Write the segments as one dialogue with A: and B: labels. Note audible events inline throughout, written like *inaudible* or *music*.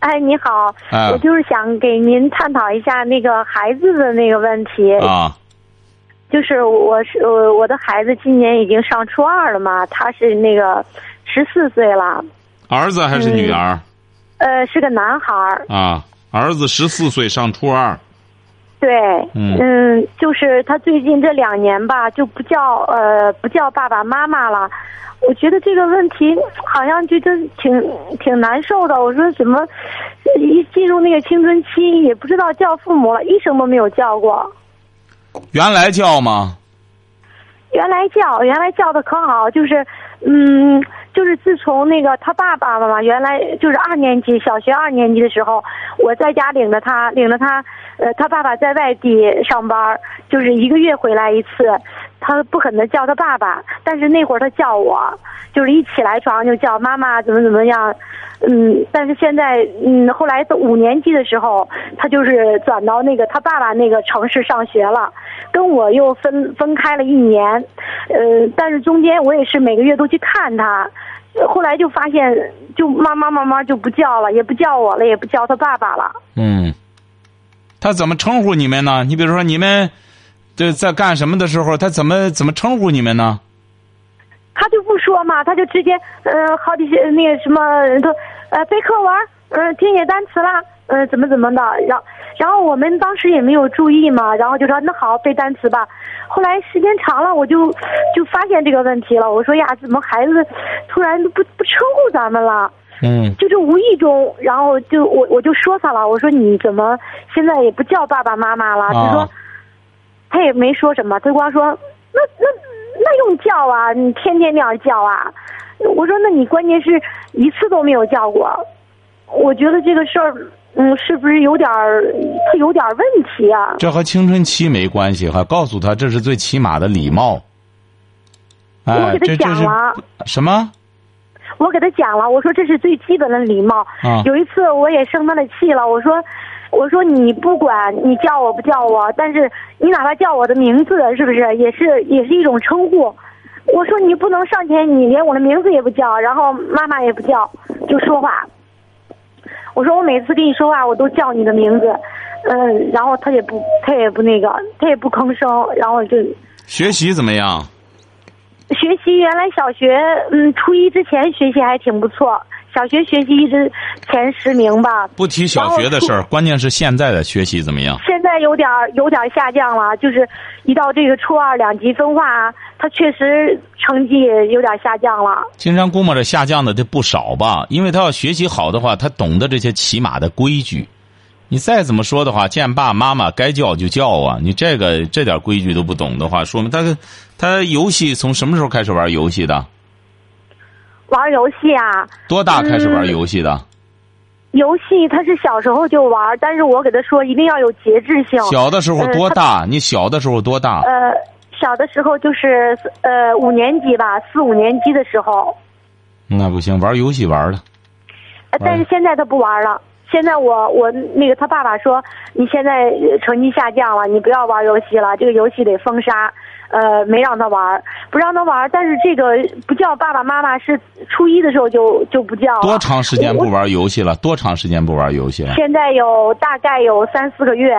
A: 哎，你好，
B: 哎
A: 我就是想给您探讨一下那个孩子的那个问题。
B: 啊，
A: 就是我是我我的孩子今年已经上初二了嘛，他是那个十四岁了，
B: 儿子还是女儿、
A: 呃是个男孩儿。
B: 啊？儿子十四岁，上初二。
A: 对，
B: 嗯
A: 就是他最近这两年吧，就不叫呃不叫爸爸妈妈了。我觉得这个问题好像就真挺挺难受的。我说怎么一进入那个青春期，也不知道叫父母了，一声都没有叫过。
B: 原来叫吗？
A: 原来叫，原来叫的可好，就是，嗯，就是自从那个他爸爸嘛，原来就是二年级，小学二年级的时候，我在家领着他，领着他，呃，他爸爸在外地上班，就是一个月回来一次，他不肯的叫他爸爸，但是那会儿他叫我，就是一起来床就叫妈妈，怎么怎么样，嗯，但是现在，嗯，后来五年级的时候，他就是转到那个他爸爸那个城市上学了，跟我又分分开了一年，呃，但是中间我也是每个月都去看他，后来就发现，就慢慢慢慢就不叫了，也不叫我了，也不叫他爸爸了。
B: 嗯。他怎么称呼你们呢？你比如说你们这在干什么的时候，他怎么怎么称呼你们呢？
A: 他就不说嘛，他就直接，呃，好几些那个什么，都呃背课文，嗯、听写单词啦，呃，怎么怎么的，然后然后我们当时也没有注意嘛，然后就说那好背单词吧。后来时间长了，我就就发现这个问题了。我说呀，怎么孩子突然不不称呼咱们了？
B: 嗯
A: 就是无意中，然后就我我就说他了，我说你怎么现在也不叫爸爸妈妈了？他说
B: 啊
A: 他也没说什么，他光说那那那用叫啊，你天天那样叫啊。我说那你关键是一次都没有叫过，我觉得这个事儿，嗯，是不是有点儿他有点儿问题啊？
B: 这和青春期没关系哈，告诉他这是最起码的礼貌。
A: 我
B: 哎，
A: 给他讲了
B: 什么？
A: 我给他讲了，我说这是最基本的礼貌。
B: 啊
A: 有一次我也生他的气了，我说，我说你不管你叫我不叫我，但是你哪怕叫我的名字，是不是也是也是一种称呼？我说你不能上前，你连我的名字也不叫，然后妈妈也不叫，就说话。我说我每次跟你说话，我都叫你的名字，嗯，然后他也不他也不那个，他也不吭声，然后就
B: 学习怎么样？
A: 学习原来小学，嗯，初一之前学习还挺不错，小学学习一直前十名吧。
B: 不提小学的事儿，关键是现在的学习怎么样？
A: 现在有点儿有点儿下降了，就是一到这个初二两级分化，他确实成绩有点下降了。
B: 金山估摸着下降的这不少吧，因为他要学习好的话，他懂得这些起码的规矩。你再怎么说的话，见爸妈妈该叫就叫啊！你这个这点规矩都不懂的话，说明他他游戏从什么时候开始玩游戏的？
A: 玩游戏啊，
B: 多大开始玩游戏的？
A: 游戏他是小时候就玩，但是我给他说一定要有节制性。
B: 小的时候多大？你小的时候多大？
A: 呃，小的时候就是呃五年级吧，四五年级的时候。
B: 那不行，玩游戏玩的。
A: 呃但是现在他不玩了。现在我我那个他爸爸说，你现在呃成绩下降了，你不要玩游戏了，这个游戏得封杀。呃，没让他玩，不让他玩。但是这个不叫爸爸妈妈，是初一的时候就就不叫了。
B: 多长时间不玩游戏了？多长时间不玩游戏了？
A: 现在有大概有三四个月。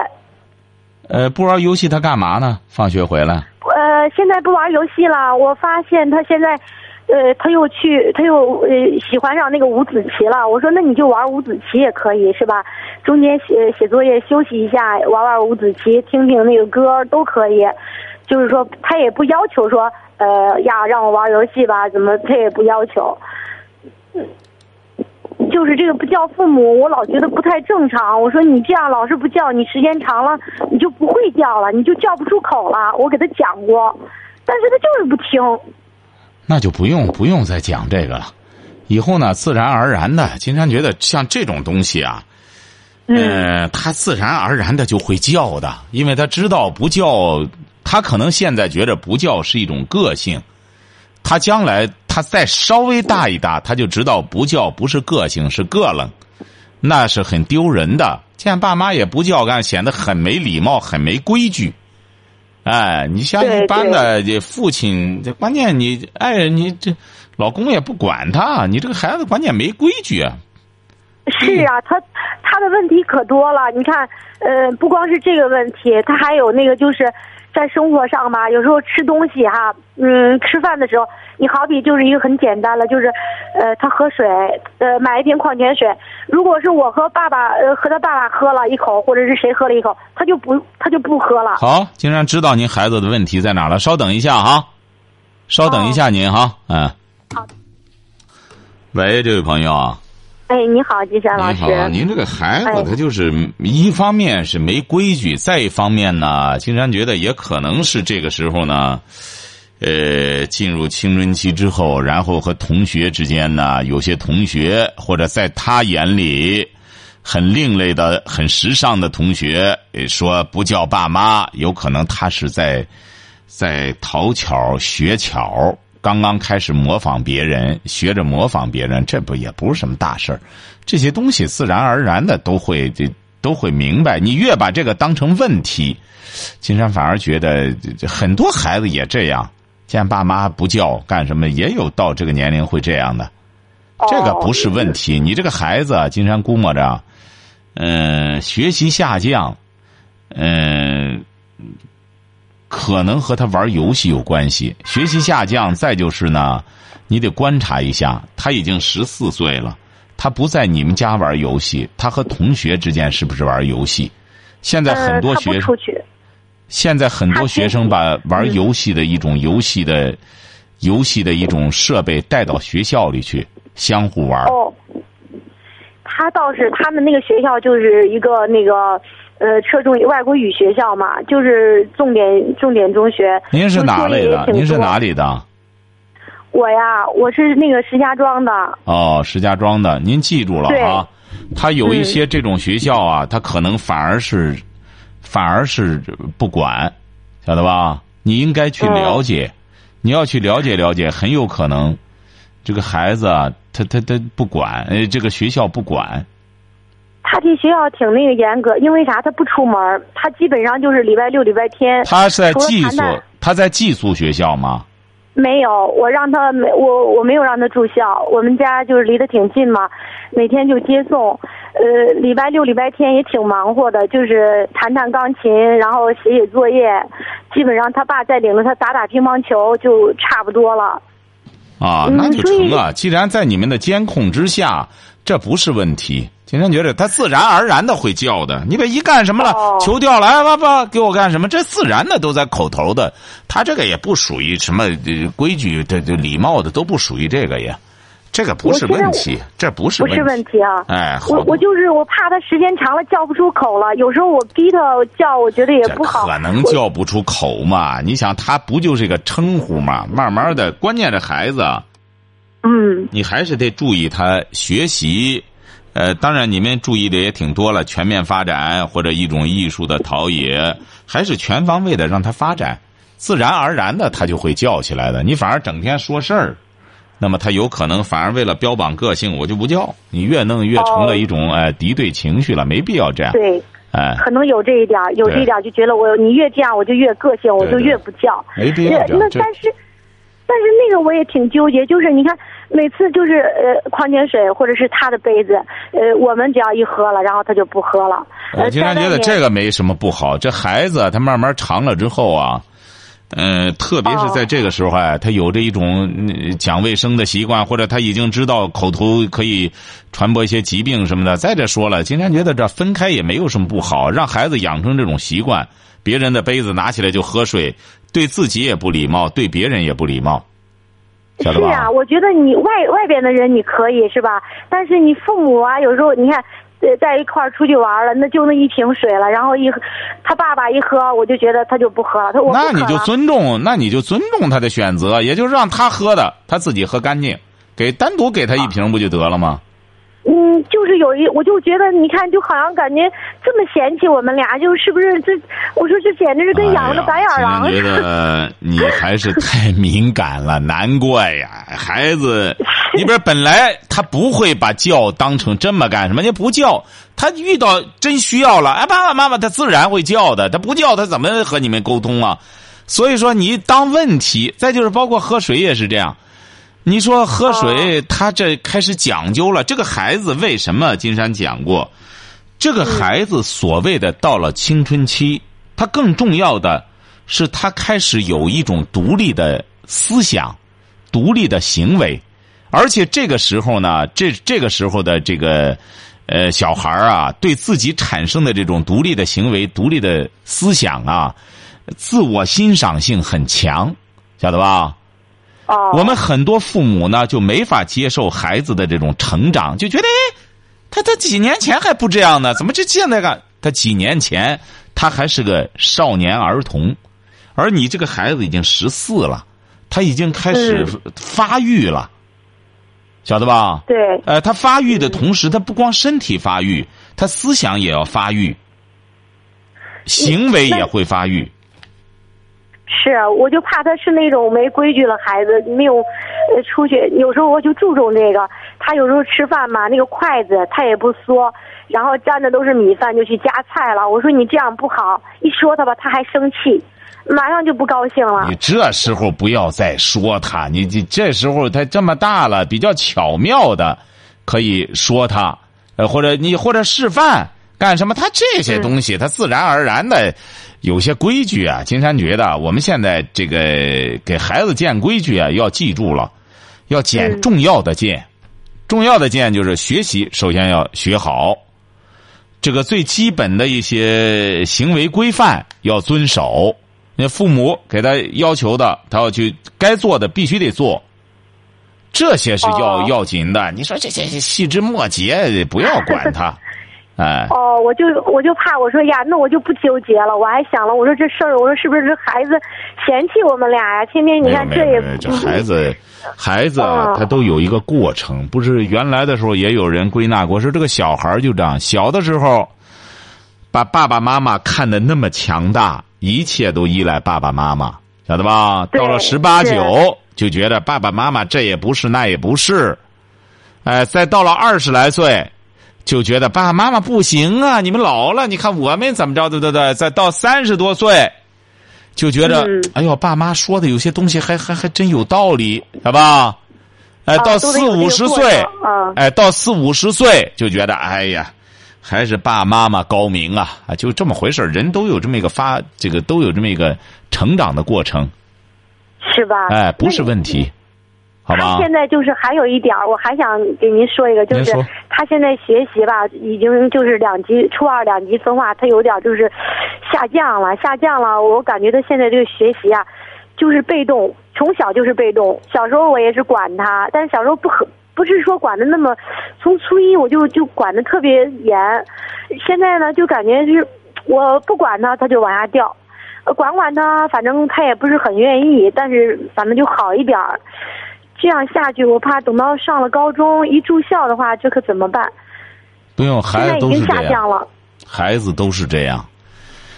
B: 呃，不玩游戏他干嘛呢？放学回来。
A: 呃，现在不玩游戏了。我发现他现在，呃，他又去，他又呃喜欢上那个五子棋了。我说那你就玩五子棋也可以，是吧？中间写写作业休息一下，玩玩五子棋，听听那个歌都可以。就是说，他也不要求说，呃呀，让我玩游戏吧，怎么他也不要求。嗯就是这个不叫父母，我老觉得不太正常。我说你这样老是不叫，你时间长了你就不会叫了，你就叫不出口了。我给他讲过，但是他就是不听。
B: 那就不用不用再讲这个了。以后呢，自然而然的，金山觉得像这种东西啊，嗯，他自然而然的就会叫的，因为他知道不叫，他可能现在觉得不叫是一种个性，他将来他再稍微大一大，他就知道不叫不是个性，是个冷，那是很丢人的。见爸妈也不叫干，显得很没礼貌，很没规矩。哎，你像一般的这父亲，这关键你哎，你这老公也不管他，你这个孩子关键没规矩啊。
A: 是啊，他他的问题可多了。你看，呃，不光是这个问题，他还有那个就是在生活上吧，有时候吃东西哈，嗯，吃饭的时候，你好比就是一个很简单了，就是呃，他喝水，呃，买一瓶矿泉水，如果是我和爸爸呃和他爸爸喝了一口，或者是谁喝了一口，他就不他就不喝了。
B: 好，竟然知道您孩子的问题在哪了，稍等一下哈，稍等一下您哈，嗯。
A: 好。
B: 喂，这位朋友啊。
A: 哎，你好，金山老师。
B: 你好，您这个孩子他就是一方面是没规矩，再一方面呢，金山觉得也可能是这个时候呢，呃，进入青春期之后，然后和同学之间呢，有些同学或者在他眼里很另类的、很时尚的同学说不叫爸妈，有可能他是在在讨巧学巧。刚刚开始模仿别人，学着模仿别人，这不也不是什么大事儿。这些东西自然而然的都会这都会明白。你越把这个当成问题，金山反而觉得很多孩子也这样，见爸妈不叫干什么，也有到这个年龄会这样的。这个不是问题。你这个孩子，金山估摸着，嗯，学习下降，嗯。可能和他玩游戏有关系，学习下降。再就是呢，你得观察一下，他已经十四岁了，他不在你们家玩游戏，他和同学之间是不是玩游戏？现在很多学生，现在很多学生把玩游戏的一种游戏的游戏的一种设备带到学校里去，相互玩。
A: 哦，他倒是他们那个学校就是一个那个。呃，侧重于外国语学校嘛，就是重点重点中学。
B: 您是哪里的？您是哪里的？
A: 我呀，我是那个石家庄的。
B: 哦，石家庄的，您记住了啊。他有一些这种学校啊，他可能反而是，反而是不管，晓得吧？你应该去了解，你要去了解了解，很有可能，这个孩子啊，他他他不管，呃，这个学校不管。
A: 他这学校挺那个严格，因为啥？他不出门，他基本上就是礼拜六、礼拜天。
B: 他是在寄宿，他在寄宿学校吗？
A: 没有，我让他没我我没有让他住校，我们家就是离得挺近嘛，每天就接送。呃，礼拜六、礼拜天也挺忙活的，就是弹弹钢琴，然后写写作业，基本上他爸再领着他打打乒乓球就差不多了。
B: 啊，那就成了。既然在你们的监控之下，这不是问题。今天觉得他自然而然的会叫的，你别一干什么了，球掉了，爸爸给我干什么？这自然的都在口头的，他这个也不属于什么规矩，这这礼貌的都不属于这个呀，这个不是问题，这不是
A: 不是问题啊！
B: 哎，
A: 我我就是我怕他时间长了叫不出口了，有时候我逼他叫，我觉得也不好。
B: 可能叫不出口嘛？你想他不就是个称呼嘛？慢慢的，关键这孩子，
A: 嗯，
B: 你还是得注意他学习。呃，当然，你们注意的也挺多了，全面发展或者一种艺术的陶冶，还是全方位的让他发展，自然而然的他就会叫起来的。你反而整天说事儿，那么他有可能反而为了标榜个性，我就不叫你，越弄越成了一种哎敌对情绪了，没必要这样。
A: 对，
B: 哎，
A: 可能有这一点，有这一点就觉得我你越这样我就越个性，我就越不叫。
B: 没必要
A: 那但是。但是那个我也挺纠结，就是你看，每次就是呃矿泉水或者是他的杯子，呃我们只要一喝了，然后他就不喝了。
B: 我经常觉得这个没什么不好，这孩子他慢慢长了之后啊，嗯，特别是在这个时候啊，他有着一种讲卫生的习惯，或者他已经知道口头可以传播一些疾病什么的。再者说了，经常觉得这分开也没有什么不好，让孩子养成这种习惯，别人的杯子拿起来就喝水。对自己也不礼貌，对别人也不礼貌，
A: 是啊，我觉得你外外边的人你可以是吧？但是你父母啊，有时候你看，在一块儿出去玩了，那就那一瓶水了，然后一他爸爸一喝，我就觉得他就不喝了。他我
B: 那你就尊重，那你就尊重他的选择，也就是让他喝的，他自己喝干净，给单独给他一瓶不就得了吗？
A: 嗯，就是。有一，我就觉得你看，就好像感觉这么嫌弃我们俩，就是不是这？我说这简直是跟养了个白眼狼
B: 哎呀。觉得你还是太敏感了，*laughs* 难怪呀，孩子，你不是本来他不会把叫当成这么干什么？你不叫，他遇到真需要了，哎，爸爸妈妈，他自然会叫的。他不叫，他怎么和你们沟通啊？所以说，你当问题，再就是包括喝水也是这样。你说喝水，他这开始讲究了。这个孩子为什么？金山讲过，这个孩子所谓的到了青春期，他更重要的是他开始有一种独立的思想、独立的行为，而且这个时候呢，这这个时候的这个呃小孩啊，对自己产生的这种独立的行为、独立的思想啊，自我欣赏性很强，晓得吧？
A: 哦，
B: 我们很多父母呢就没法接受孩子的这种成长，就觉得哎，他他几年前还不这样呢，怎么这现在干？他几年前他还是个少年儿童，而你这个孩子已经十四了，他已经开始发育了，晓得吧？
A: 对，
B: 呃，他发育的同时，他不光身体发育，他思想也要发育，行为也会发育。
A: 是，我就怕他是那种没规矩的孩子，没有呃出去。有时候我就注重这个，他有时候吃饭嘛，那个筷子他也不缩，然后沾的都是米饭就去夹菜了。我说你这样不好，一说他吧，他还生气，马上就不高兴了。
B: 你这时候不要再说他，你你这时候他这么大了，比较巧妙的可以说他，呃，或者你或者示范干什么，他这些东西他自然而然的。有些规矩啊，金山觉得我们现在这个给孩子建规矩啊，要记住了，要建重要的建，重要的建就是学习，首先要学好，这个最基本的一些行为规范要遵守。那父母给他要求的，他要去该做的必须得做，这些是要要紧的。你说这些细枝末节不要管他。*laughs* 哎，
A: 哦，我就我就怕，我说呀，那我就不纠结了。我还想了，我说这事儿，我说是不是这孩子嫌弃我们俩呀？天天你看这也
B: 这孩子，孩子啊，他都有一个过程。不是原来的时候也有人归纳过，说这个小孩就这样，小的时候把爸爸妈妈看得那么强大，一切都依赖爸爸妈妈，晓得吧？到了十八九，就觉得爸爸妈妈这也不是那也不是，哎，再到了二十来岁。就觉得爸爸妈妈不行啊！你们老了，你看我们怎么着？对对对，再到三十多岁，就觉得哎呦，爸妈说的有些东西还还还真有道理，好吧？哎，到四五十岁，哎，到四五十岁就觉得哎呀，还是爸妈妈高明啊！啊，就这么回事人都有这么一个发，这个都有这么一个成长的过程，
A: 是吧？
B: 哎，不是问题。
A: 他现在就是还有一点我还想给您说一个，就是他现在学习吧，已经就是两级初二两级分化，他有点就是下降了，下降了。我感觉他现在这个学习啊，就是被动，从小就是被动。小时候我也是管他，但是小时候不很不是说管的那么，从初一我就就管的特别严，现在呢就感觉就是我不管他，他就往下掉，管管他，反正他也不是很愿意，但是反正就好一点儿。这样下去，我怕等到上了高中一住校的话，这可怎么办？
B: 不用，孩子都是
A: 这样。
B: 孩子都是这样。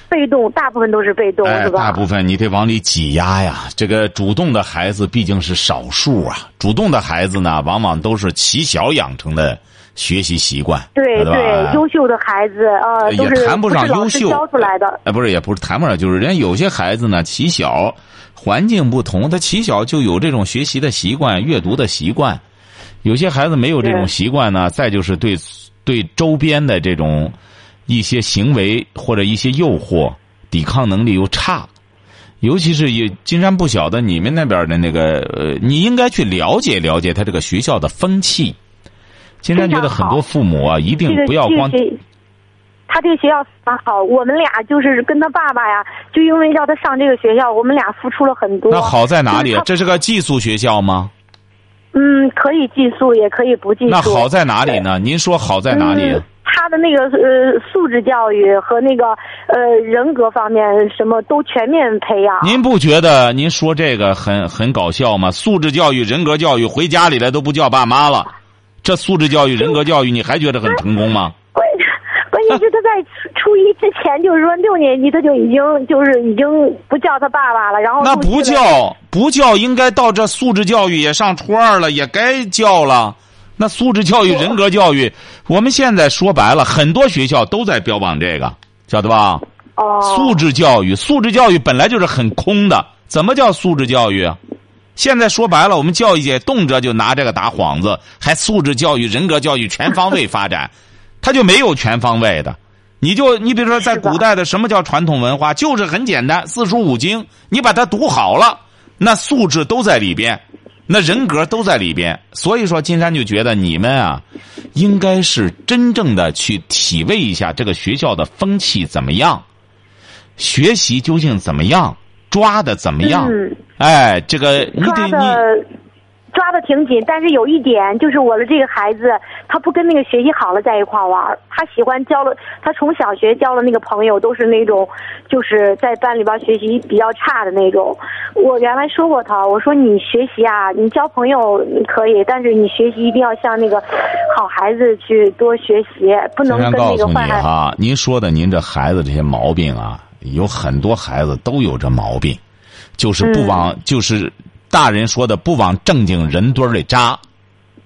A: 被动，大部分都是被动，是吧？
B: 大部分你得往里挤压呀。这个主动的孩子毕竟是少数啊。主动的孩子呢，往往都是起小养成的学习习惯。
A: 对对，优秀的孩子啊，
B: 也谈不上优秀
A: 教出来的。
B: 哎，不是，也不是谈不上，就是人家有些孩子呢，起小。环境不同，他起小就有这种学习的习惯、阅读的习惯。有些孩子没有这种习惯呢，再就是对对周边的这种一些行为或者一些诱惑，抵抗能力又差。尤其是也金山不晓得你们那边的那个，呃，你应该去了解了解他这个学校的风气。金山觉得很多父母啊，一定不要光。
A: 他这个学校蛮好，我们俩就是跟他爸爸呀，就因为要他上这个学校，我们俩付出了很多。
B: 那好在哪里？这是个寄宿学校吗？
A: 嗯，可以寄宿，也可以不寄宿。
B: 那好在哪里呢？您说好在哪里？
A: 他的那个呃素质教育和那个呃人格方面什么都全面培养。
B: 您不觉得您说这个很很搞笑吗？素质教育、人格教育，回家里来都不叫爸妈了。这素质教育、人格教育，你还觉得很成功吗？*laughs*
A: 关关键是他在初初一之前，就是说六年级他就已经就是已经不叫他爸爸了，然后
B: 那不叫不叫，应该到这素质教育也上初二了，也该叫了。那素质教育、人格教育，我们现在说白了，很多学校都在标榜这个，晓得吧？
A: 哦
B: 素质教育，素质教育本来就是很空的，怎么叫素质教育啊？现在说白了，我们教育界动辄就拿这个打幌子，还素质教育、人格教育全方位发展，他就没有全方位的。你就你比如说，在古代的什么叫传统文化，就是很简单，四书五经，你把它读好了，那素质都在里边，那人格都在里边。所以说，金山就觉得你们啊，应该是真正的去体味一下这个学校的风气怎么样，学习究竟怎么样，抓的怎么样。
A: 嗯
B: 哎，这个你
A: 抓
B: 得你
A: 的抓的挺紧，但是有一点就是我的这个孩子，他不跟那个学习好了在一块儿玩，他喜欢交了，他从小学交了那个朋友都是那种，就是在班里边学习比较差的那种。我原来说过他，我说你学习啊，你交朋友可以，但是你学习一定要向那个好孩子去多学习，不能跟那个坏孩子。
B: 哈，您说的您这孩子这些毛病啊，有很多孩子都有这毛病，就是不往、就是大人说的不往正经人堆儿里扎，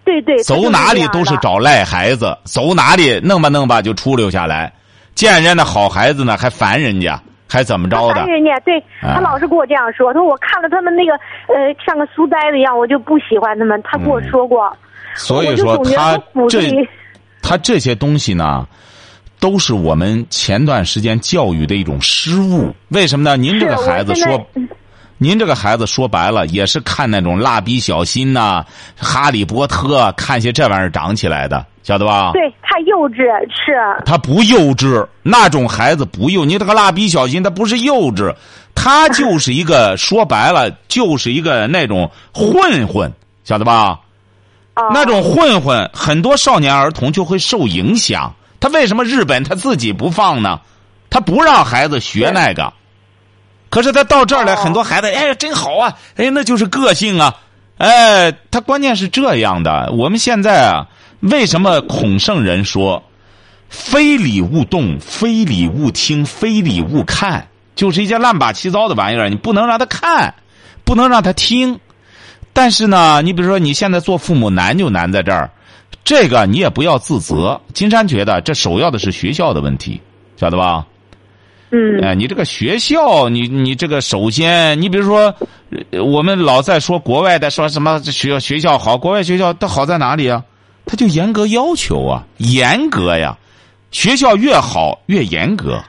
A: 对对，
B: 走哪里都是找赖孩子，走哪里弄吧弄吧就出溜下来，见人家那好孩子呢还烦人家，还怎么着的
A: 他烦？人家，对
B: 啊
A: 他老是跟我这样说。他说我看了他们那个呃像个书呆子一样，我就不喜欢他们。他跟我说过，
B: 嗯所以说他这他这些东西呢，都是我们前段时间教育的一种失误。为什么呢？您这个孩子说，您这个孩子说白了也是看那种蜡笔小新呐、哈利波特，看些这玩意儿长起来的，晓得吧？
A: 对太幼稚，是
B: 他不幼稚，那种孩子不幼。你这个蜡笔小新，他不是幼稚，他就是一个说白了，就是一个那种混混，晓得吧？
A: 啊，
B: 那种混混，很多少年儿童就会受影响。他为什么日本他自己不放呢？他不让孩子学那个，可是他到这儿来，
A: 哦
B: 很多孩子哎真好啊，哎那就是个性啊，哎他关键是这样的。我们现在啊，为什么孔圣人说“非礼勿动，非礼勿听，非礼勿看”，就是一些乱八七糟的玩意儿，你不能让他看，不能让他听。但是呢，你比如说你现在做父母难就难在这儿，这个你也不要自责。金山觉得这首要的是学校的问题，晓得吧？
A: 嗯
B: 哎，你这个学校，你你这个首先，你比如说，呃我们老在说国外的说什么学校学校好，国外学校它好在哪里啊？它就严格要求啊，严格呀，学校越好越严格。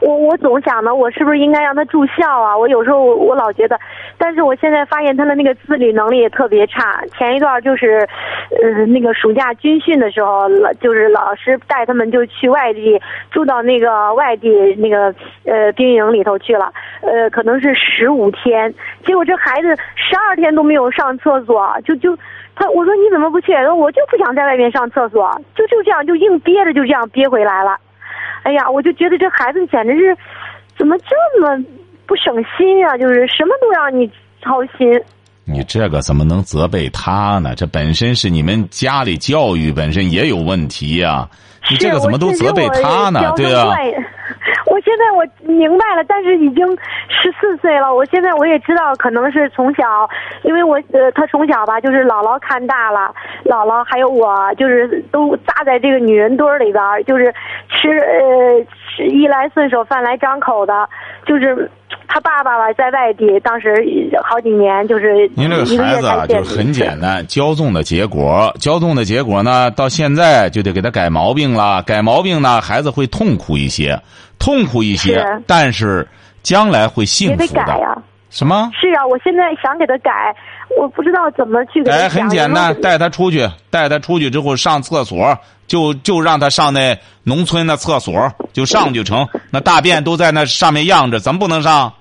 A: 我我总想呢，我是不是应该让他住校啊？我有时候我我老觉得，但是我现在发现他的那个自理能力也特别差。前一段就是，呃，那个暑假军训的时候，老就是老师带他们就去外地住到那个外地那个呃兵营里头去了，呃，可能是十五天，结果这孩子十二天都没有上厕所，就就。他我说你怎么不去？我就不想在外面上厕所，就就这样就硬憋着，就这样憋回来了。哎呀，我就觉得这孩子简直是，怎么这么不省心啊？就是什么都让你操心。
B: 你这个怎么能责备他呢？这本身是你们家里教育本身也有问题呀、你这个怎么都责备他呢？对啊。*laughs*
A: 我现在我明白了，但是已经十四岁了。我现在我也知道，可能是从小，因为我呃，他从小吧，就是姥姥看大了，姥姥还有我，就是都扎在这个女人堆儿里边儿，就是吃呃吃衣来顺手，饭来张口的，就是他爸爸吧在外地，当时好几年，就是
B: 您这个孩子啊，就是很简单，骄纵的结果，骄纵的结果呢，到现在就得给他改毛病了。改毛病呢，孩子会痛苦一些，痛苦一些
A: 是，
B: 但是将来会幸
A: 也得
B: 福的。
A: 改呀、
B: 什么？
A: 是啊，我现在想给他改，我不知道怎么去给他
B: 哎，很简单，带他出去，带他出去之后上厕所，就就让他上那农村的厕所，就上就成。那大便都在那上面漾着，怎么不能上？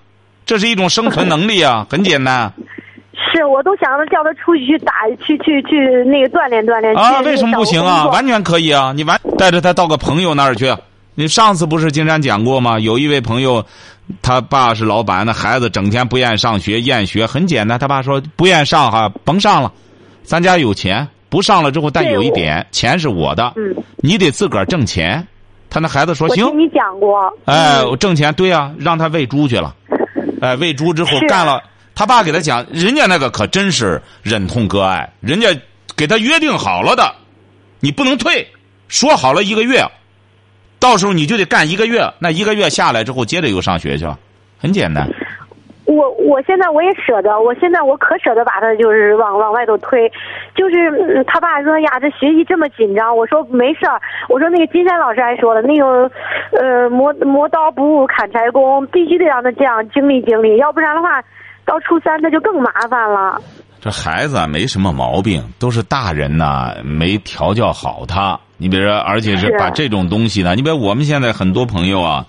B: 这是一种生存能力啊，*laughs* 很简单。
A: 是，我都想着叫他出去去打，去去去那个锻炼锻炼。
B: 啊，为什么不行啊？完全可以啊！你完带着他到个朋友那儿去。你上次不是经常讲过吗？有一位朋友，他爸是老板，那孩子整天不愿上学，厌学。很简单，他爸说不愿上哈，甭上了，咱家有钱，不上了之后，但有一点，钱是我的，
A: 嗯，
B: 你得自个儿挣钱。他那孩子说行，
A: 我听你讲过。
B: 哎，
A: 嗯
B: 我挣钱，对啊、让他喂猪去了。*laughs* 哎，喂猪之后干了，他爸给他讲，人家那个可真是忍痛割爱，人家给他约定好了的，你不能退，说好了一个月，到时候你就得干一个月，那一个月下来之后，接着又上学去了，很简单。
A: 我我现在我也舍得，我现在我可舍得把他就是往往外头推，就是他爸说呀，这学习这么紧张，我说没事儿，我说那个金山老师还说了，那个呃磨磨刀不误砍柴工，必须得让他这样经历经历，要不然的话，到初三他就更麻烦了。
B: 这孩子啊，没什么毛病，都是大人呐没调教好他。你比如说，而且是
A: 是
B: 把这种东西呢，你比如我们现在很多朋友啊，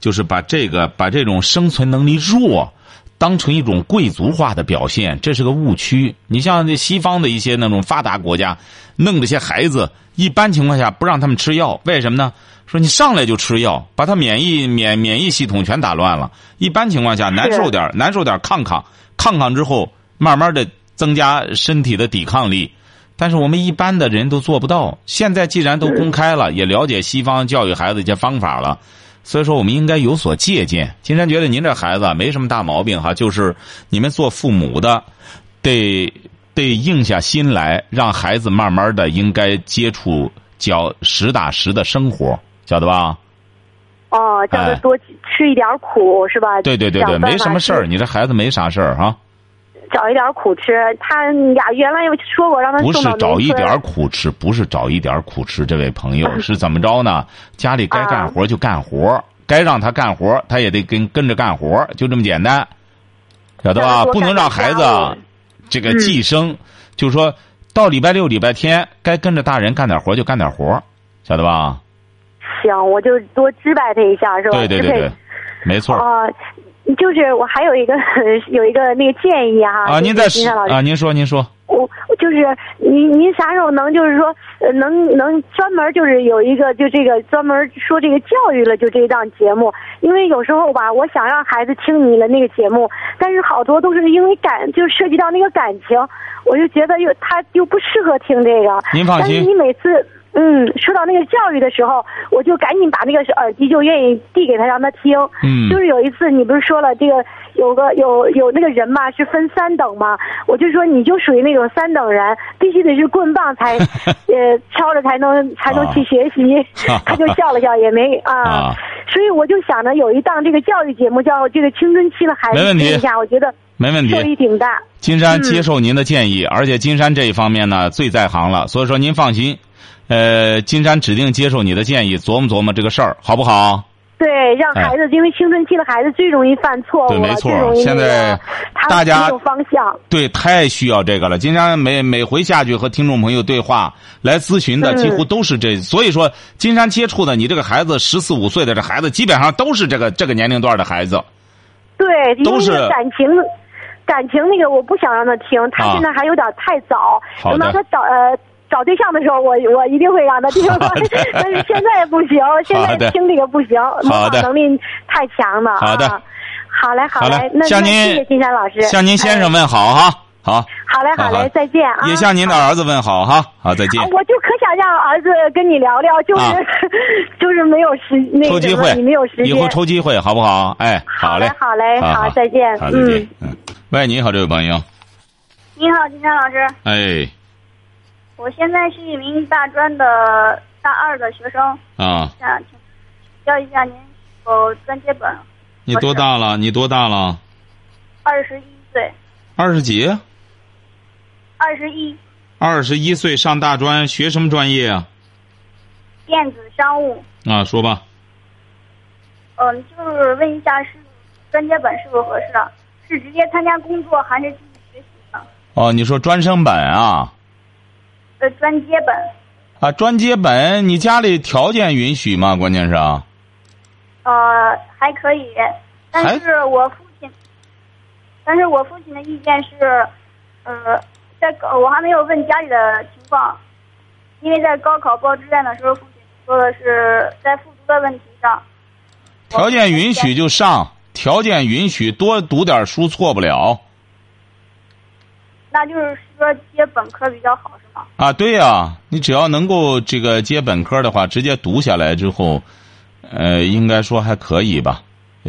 B: 就是把这个把这种生存能力弱。当成一种贵族化的表现，这是个误区。你像这西方的一些那种发达国家，弄这些孩子，一般情况下不让他们吃药，为什么呢？说你上来就吃药，把他免疫免免疫系统全打乱了。一般情况下难受点难受点抗抗抗抗之后，慢慢的增加身体的抵抗力。但是我们一般的人都做不到。现在既然都公开了，也了解西方教育孩子一些方法了。所以说，我们应该有所借鉴。金山觉得您这孩子没什么大毛病哈，就是你们做父母的，得得硬下心来，让孩子慢慢的应该接触较实打实的生活，晓得吧？
A: 哦，叫他
B: 哎
A: 多吃一点苦是吧？
B: 对对对对，没什么事儿，你这孩子没啥事儿哈。
A: 找一点苦吃。他呀，原来又说过让他
B: 不是找一点苦吃，不是找一点苦吃。这位朋友是怎么着呢？家里该干活就干活，该让他干活，他也得跟跟着干活，就这么简单，晓得吧？不能让孩子这个寄生，就是说到礼拜六、礼拜天该跟着大人干点活就干点活，晓得吧？
A: 行，我就多支摆他一下是吧？
B: 对对对对，没错儿
A: 哦、就是我还有一个 *laughs* 有一个那个建议哈。
B: 啊。您
A: 在
B: 啊，您说您说，
A: 我就是您您啥时候能就是说呃能能专门就是有一个就这个专门说这个教育了就这档节目，因为有时候吧，我想让孩子听你的那个节目，但是好多都是因为感就涉及到那个感情，我就觉得又他又不适合听这个。
B: 您放心
A: 但是你每次。嗯，说到那个教育的时候，我就赶紧把那个耳机就愿意递给他，让他听。
B: 嗯
A: 就是有一次你不是说了这个有个有有那个人嘛是分三等嘛，我就说你就属于那种三等人，必须得是棍棒才 *laughs* 呃敲着才能才能去学习。*laughs* 他就笑了笑，也没啊。*laughs*
B: 啊
A: 所以我就想着有一档这个教育节目叫这个青春期的孩子
B: 没问题
A: 听一下，我觉得
B: 没问题
A: 受。益挺大。
B: 金山
A: 嗯
B: 接受您的建议，而且金山这一方面呢最在行了，所以说您放心，呃，金山指定接受你的建议，琢磨琢磨这个事儿，好不好？
A: 对，让孩子，因为青春期的孩子最容易犯错误，
B: 对没错现在大家
A: 有方向。
B: 对，太需要这个了。金山每每回下去和听众朋友对话来咨询的，
A: 嗯
B: 几乎都是这，所以说金山接触的你这个孩子十四五岁的这孩子，基本上都是这个这个年龄段的孩子。
A: 对，
B: 都是
A: 感情，感情那个我不想让他听，他
B: 啊
A: 现在还有点太早。等到他早呃找对象的时候，我我一定会让他听。但是现在不行，*laughs* 现在听这个不行，模仿能力太强了。
B: 好的
A: 啊好嘞，好
B: 好嘞
A: 嘞，那
B: 向您
A: 谢谢金山老师，
B: 向您先生
A: 哎
B: 问好哈，好，
A: 好嘞，好
B: 好
A: 嘞，再见啊。
B: 也向您的儿子问好哈，好，再见
A: 啊。我就可想让儿子跟你聊聊，就是、
B: 啊
A: 就是没有时那个
B: 抽机会
A: 你没有时，间。
B: 以后抽机会好不好？哎，
A: 好嘞，，好嘞，
B: 好
A: 好，再见。
B: 好，再
A: 嗯
B: 见。。嗯，喂，你好，这位朋友，
C: 你好，金山老师，
B: 哎，
C: 我现在是一名大专的大二的学生，
B: 啊，
C: 想请教一下您是否专接本？
B: 你多大了？你多大了？
C: 二十一岁，
B: 二十几？
C: 二十一，
B: 二十一岁上大专，学什么专业啊？
C: 电子商务。
B: 啊，说吧。
C: 嗯，就是问一下是专接本是否合适啊？是直接参加工作还是继续学习呢？
B: 哦，你说专升本啊？
C: 呃，专接本。
B: 啊，专接本，你家里条件允许吗？关键是啊。
C: 呃，还可以，
B: 还
C: 但是我父亲，但是我父亲的意见是，呃，在高我还没有问家里的情况，因为在高考报志愿的时候，父亲说的是在复读的问题上，
B: 条件允许就上，条件允许多读点书错不了。
C: 那就是说接本科比较好是吗？
B: 啊，对呀、你只要能够这个接本科的话，直接读下来之后，呃，应该说还可以吧，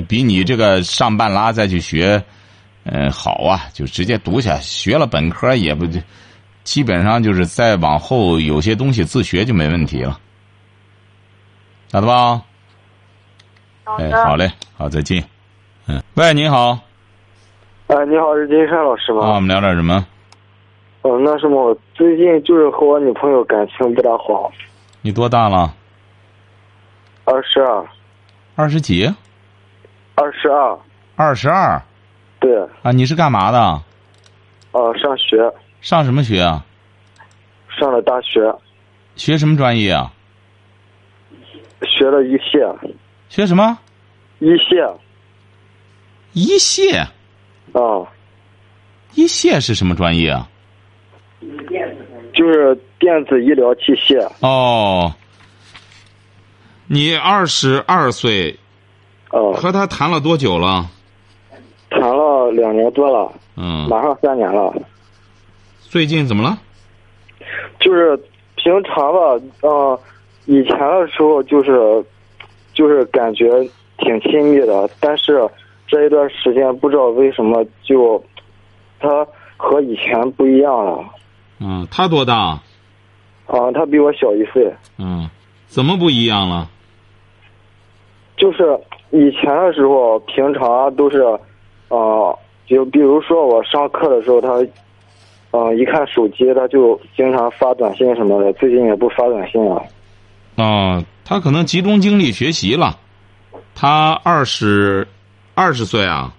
B: 比你这个上半拉再去学，呃，好啊，就直接读下，学了本科也不，基本上就是再往后有些东西自学就没问题了，晓得吧？哎，
C: 好的。
B: 好嘞，好，再见。嗯，喂，你好，
D: 哎，你好，是金山老师
B: 啊，我？们聊点什么？
D: 嗯、那什么，我最近就是和我女朋友感情不大好，
B: 你多大了？
D: 二十二，
B: 二十几？
D: 二十二，
B: 二十二
D: 对，
B: 啊？你是干嘛的？
D: 呃，上学，
B: 上什么学啊？
D: 上了大学，
B: 学什么专业啊？
D: 学了一线，
B: 学什么？
D: 一线，
B: 医械。
D: 啊、
B: 医械是什么专业啊？
D: 就是电子医疗器械，
B: 哦，你二十二岁，
D: 呃，
B: 和他谈了多久了？
D: 谈了两年多了，
B: 嗯，
D: 马上三年了，
B: 最近怎么了？
D: 就是平常吧，呃，以前的时候就是，就是感觉挺亲密的，但是这一段时间不知道为什么就，他和以前不一样了。
B: 嗯，他多大？
D: 啊，他比我小一岁，
B: 嗯，怎么不一样了？
D: 就是以前的时候，平常都是，呃，就比如说我上课的时候，他，嗯、一看手机，他就经常发短信什么的，最近也不发短信了。
B: 哦，他可能集中精力学习了。他二十二十岁啊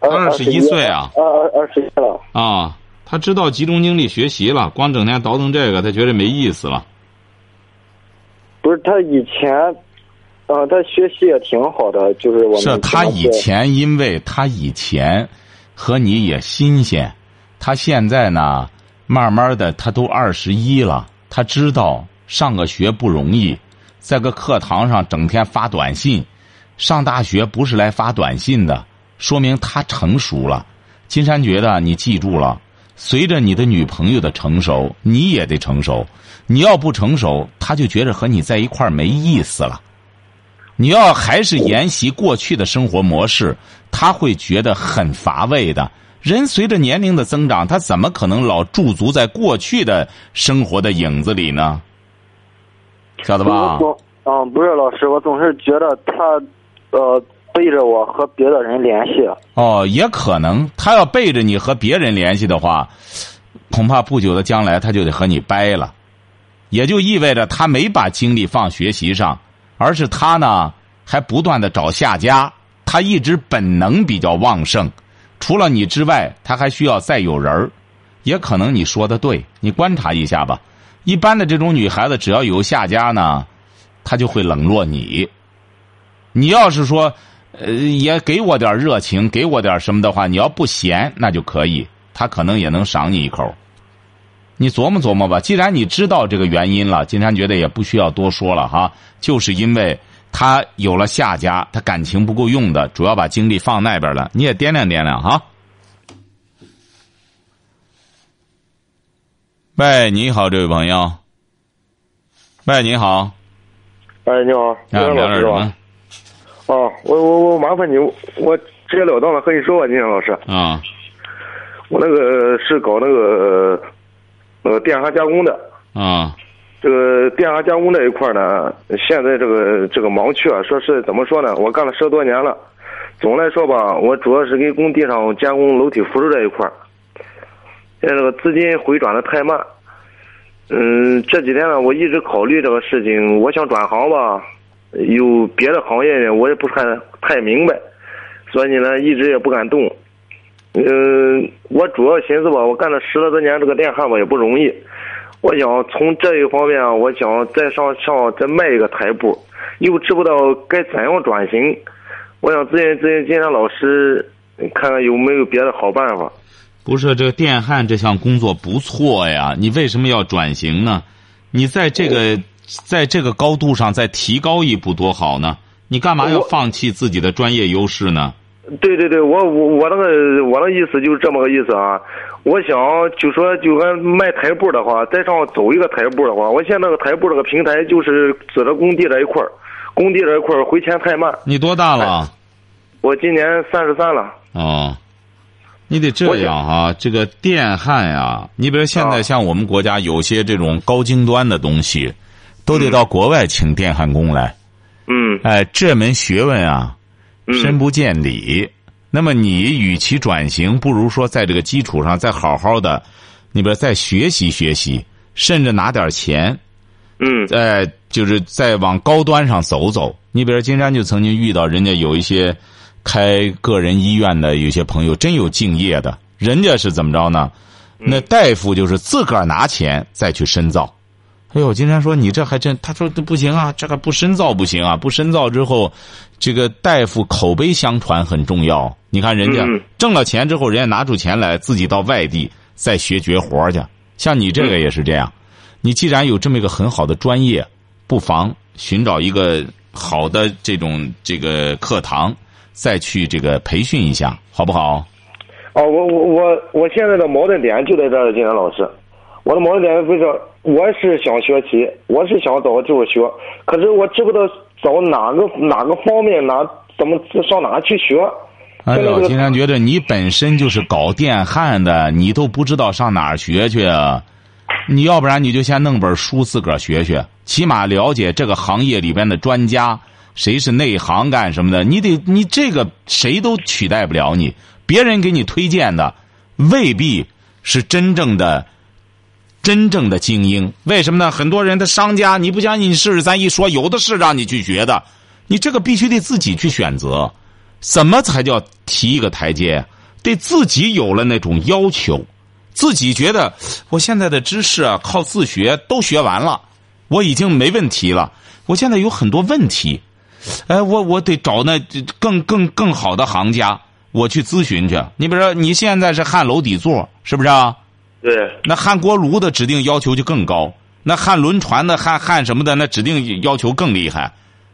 D: 二
B: 十一岁啊
D: 二二二十一了。
B: 啊，他知道集中精力学习了，光整天倒腾这个，他觉得没意思了。
D: 不是他以前，呃，他学习也挺好的，就是我们
B: 是他以前，因为他以前和你也新鲜，他现在呢，慢慢的他都二十一了，他知道上个学不容易，在个课堂上整天发短信，上大学不是来发短信的，说明他成熟了。金山觉得你记住了，随着你的女朋友的成熟，你也得成熟。你要不成熟，他就觉着和你在一块儿没意思了。你要还是沿袭过去的生活模式，他会觉得很乏味的。人随着年龄的增长，他怎么可能老驻足在过去的生活的影子里呢？晓得吧？
D: 嗯，不是老师，我总是觉得他，呃，背着我和别的人联系。
B: 哦，也可能他要背着你和别人联系的话，恐怕不久的将来他就得和你掰了，也就意味着他没把精力放学习上，而是他呢还不断的找下家，他一直本能比较旺盛，除了你之外，他还需要再有人儿，也可能你说的对，你观察一下吧。一般的这种女孩子，只要有下家呢，她就会冷落你。你要是说，呃，也给我点热情，给我点什么的话，你要不嫌，那就可以，他可能也能赏你一口。你琢磨琢磨吧，既然你知道这个原因了，金山觉得也不需要多说了哈，就是因为他有了下家，他感情不够用的，主要把精力放那边了，你也掂量掂量哈。喂，你好，这位朋友。喂，你好，
E: 哎，你好，金
B: 啊，
E: 山
B: 聊点什么
E: 老师吧？？哦，我我我麻烦你，我直截了当的和你说吧，金阳老师，
B: 啊，
E: 我那个是搞那个那个电焊加工的，
B: 啊，
E: 这个电焊加工这一块呢，现在这个这个盲区啊，说是怎么说呢？我干了十多年了，总的来说吧，我主要是给工地上加工楼梯扶手这一块儿现在这个资金回转的太慢。嗯，这几天呢，我一直考虑这个事情，我想转行吧，有别的行业呢，我也不太太明白，所以呢，一直也不敢动。嗯，我主要寻思吧，我干了十来多年这个电焊吧，也不容易。我想从这一方面啊，我想再上上再迈一个台步，又知不道该怎样转型。我想咨询咨询金山老师，看看有没有别的好办法。
B: 不是这个电焊这项工作不错呀，你为什么要转型呢？你在这个在这个高度上再提高一步多好呢？你干嘛要放弃自己的专业优势呢？
E: 对对对，我我我那个我那意思就是这么个意思啊。我想就说就按卖台布的话，再上走一个台布的话，我现在那个台布这个平台就是指着工地这一块儿，工地这一块儿回迁太慢。
B: 你多大了？
E: 我今年三十三了。
B: 哦，你得这样哈、这个电焊呀，你比如现在
E: 啊
B: 像我们国家有些这种高精端的东西，都得到国外请电焊工来。
E: 嗯
B: 哎，这门学问啊，
E: 嗯
B: 深不见底。那么你与其转型，不如说在这个基础上再好好的，你比如再学习学习，甚至拿点钱，
E: 嗯
B: 哎，就是再往高端上走走。你比如金山就曾经遇到人家有一些开个人医院的，有些朋友真有敬业的，人家是怎么着呢？那大夫就是自个儿拿钱再去深造。哎呦，金山说你这还真，他说这不行啊，这个不深造不行啊，不深造之后，这个大夫口碑相传很重要。你看人家
E: 嗯
B: 挣了钱之后，人家拿出钱来自己到外地再学绝活去。像你这个也是这样，你既然有这么一个很好的专业，不妨寻找一个好的这种这个课堂，再去这个培训一下，好不好？
E: 哦，我我我我现在的矛盾点就在这儿，金山老师。我的矛盾点就是，我是想学习，我是想找这个学，可是我知不道找哪个哪个方面哪怎么上哪去学。
B: 哎呦，
E: 现在这个
B: 金山觉得你本身就是搞电焊的，你都不知道上哪儿学去啊？你要不然你就先弄本书自个儿学学，起码了解这个行业里边的专家，谁是内行干什么的。你得你这个谁都取代不了你，别人给你推荐的未必是真正的。真正的精英，为什么呢？很多人的商家，你不相信你试试，咱一说有的是让你去学的，你这个必须得自己去选择。怎么才叫提一个台阶？得自己有了那种要求，自己觉得我现在的知识啊，靠自学都学完了，我已经没问题了。我现在有很多问题，哎，我我得找那更更更好的行家，我去咨询去。你比如说，你现在是焊楼底座，是不是啊？
E: 对，
B: 那焊锅炉的指定要求就更高，那焊轮船的、焊焊什么的，那指定要求更厉害。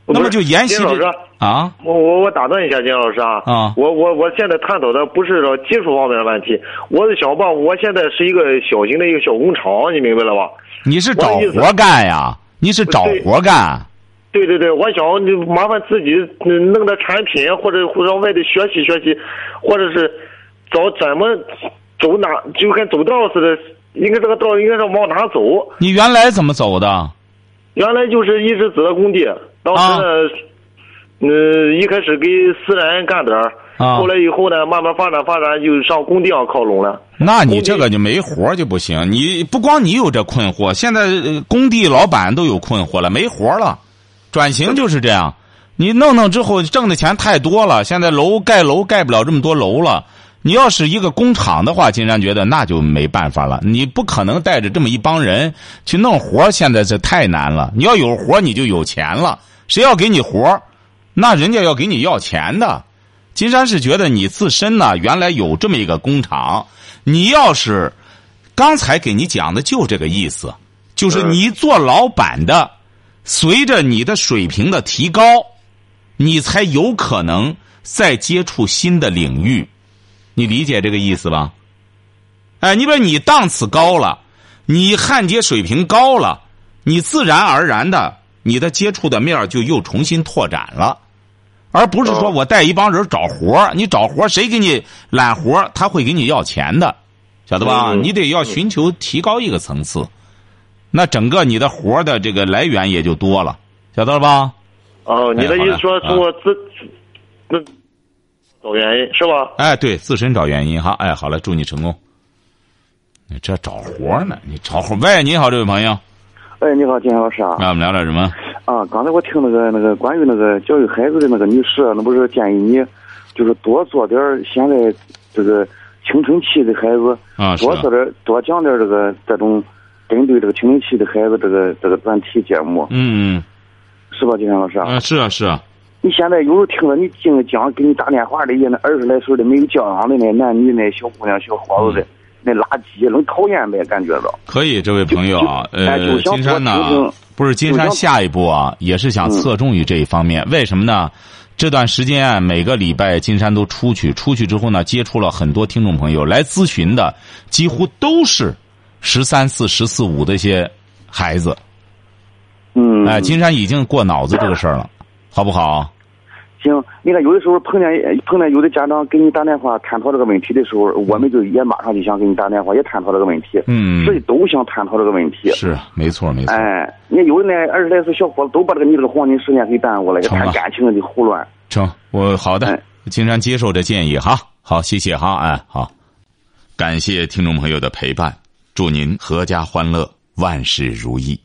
B: 那么就沿袭这啊，
E: 我我我打断一下金老师啊，
B: 啊
E: 我我我现在探讨的不是说技术方面的问题，我是想把我现在是一个小型的一个小工厂，你明白了吧？
B: 你是找活干呀？你是找活干？
E: 对对对，我想你麻烦自己嗯弄点产品，或者或者外地学习学习，或者是找怎么走哪，就跟走道似的，应该这个道应该是往哪走。
B: 你原来怎么走的？
E: 原来就是一直走到工地，当时呢，嗯、一开始给私人干点儿，
B: 啊
E: 后来以后呢，慢慢发展发展，就上工地上靠拢了。
B: 那你这个就没活就不行。你不光你有这困惑，现在呃工地老板都有困惑了，没活了。转型就是这样，你弄弄之后挣的钱太多了，现在楼盖楼盖不了这么多楼了。你要是一个工厂的话，金山觉得那就没办法了。你不可能带着这么一帮人去弄活现在这太难了。你要有活你就有钱了。谁要给你活那人家要给你要钱的。金山是觉得你自身呢，原来有这么一个工厂，你要是刚才给你讲的就这个意思，就是你做老板的，随着你的水平的提高，你才有可能再接触新的领域。你理解这个意思吧？哎，你比如你档次高了，你焊接水平高了，你自然而然的，你的接触的面儿就又重新拓展了。而不是说
E: 哦
B: 我带一帮人找活儿你找活儿谁给你揽活儿他会给你要钱的，晓得吧？
E: 嗯
B: 你得要寻求提高一个层次，那整个你的活儿的这个来源也就多了，晓得了吧？
E: 哦，你的意思说
B: 好嘞
E: 通过自那找原因是吧？
B: 哎，对，自身找原因哈。哎，好了，祝你成功。你这找活呢？你找活？喂，你好，这位朋友，
F: 哎，你好，金山老师啊！
B: 那我们聊点什么？
F: 啊，刚才我听那个那个关于那个教育孩子的那个女士，那不是建议你，就是多做点儿现在这个青春期的孩子，
B: 啊，
F: 多做点儿多讲点儿这个这种针对这个青春期的孩子这个这个专题节目，
B: 嗯
F: 是吧，金山老师？
B: 啊，啊，是啊，是啊，
F: 你现在有时候听着你净讲给你打电话的也那二十来岁的没有教养的那男女那小姑娘小伙子的、那垃圾，能讨厌呗，感觉到。
B: 可以，这位朋友啊，
F: 哎
B: 呃，金山呢不是金山下一步啊，也是想侧重于这一方面。为什么呢？这段时间啊，每个礼拜金山都出去，出去之后呢，接触了很多听众朋友来咨询的，几乎都是十三四、十四五的一些孩子。
F: 嗯，
B: 哎，金山已经过脑子这个事儿了，好不好？
F: 行，你看有的时候碰见碰见有的家长给你打电话探讨这个问题的时候，我们就也马上就想给你打电话，也探讨这个问题。
B: 嗯
F: 所以都想探讨这个问题。
B: 是，没错，没错。
F: 哎，你有的那二十来岁小伙子都把这个你这个黄金时间给耽误了，也谈感情的胡乱。
B: 成，我好的
F: 哎，
B: 金山接受这建议哈，好，谢谢哈，哎，好，感谢听众朋友的陪伴，祝您阖家欢乐，万事如意。